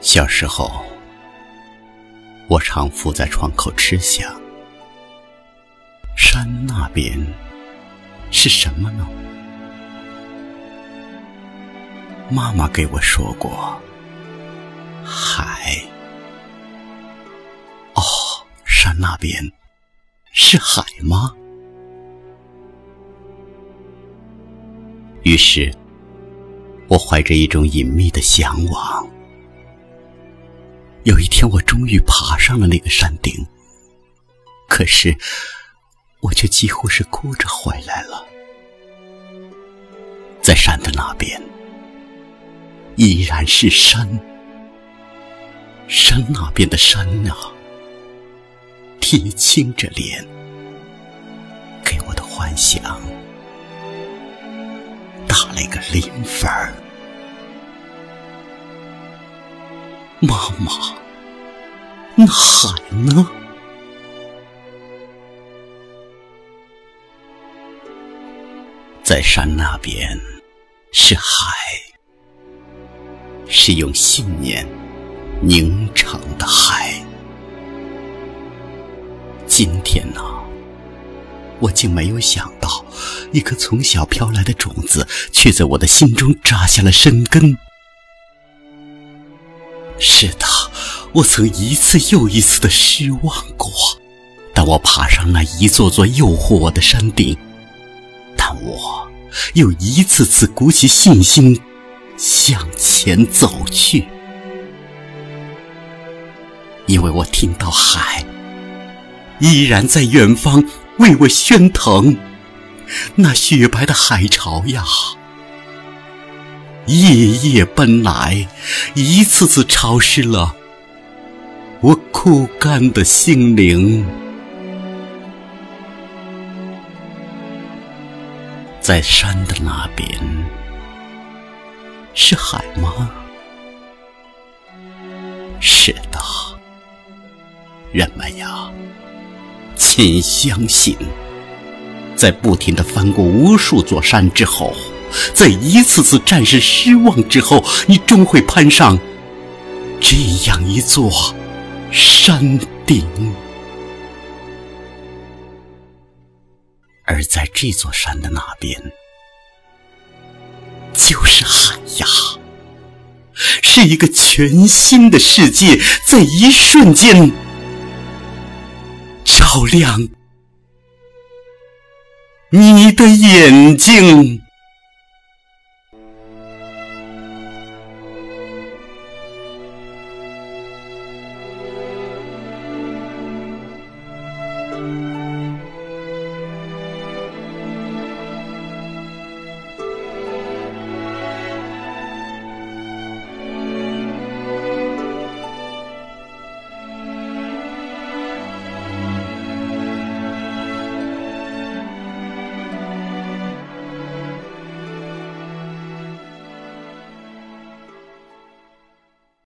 小时候，我常伏在窗口痴想：山那边是什么呢？妈妈给我说过，海。哦，山那边是海吗？于是，我怀着一种隐秘的向往。有一天，我终于爬上了那个山顶，可是我却几乎是哭着回来了。在山的那边，依然是山，山那边的山啊，铁青着脸，给我的幻想打了一个零分。妈妈，海呢？在山那边是海，是用信念凝成的海。今天呢，我竟没有想到，一颗从小飘来的种子，却在我的心中扎下了深根。是的，我曾一次又一次的失望过。当我爬上那一座座诱惑我的山顶，但我又一次次鼓起信心向前走去，因为我听到海依然在远方为我喧腾，那雪白的海潮呀。夜夜奔来，一次次潮湿了枯干的心灵。在山的那边是海吗？是的，人们呀，请相信，在不停的翻过无数座山之后。在一次次战胜失望之后，你终会攀上这样一座山顶，而在这座山的那边，就是海呀，是一个全新的世界，在一瞬间照亮你的眼睛。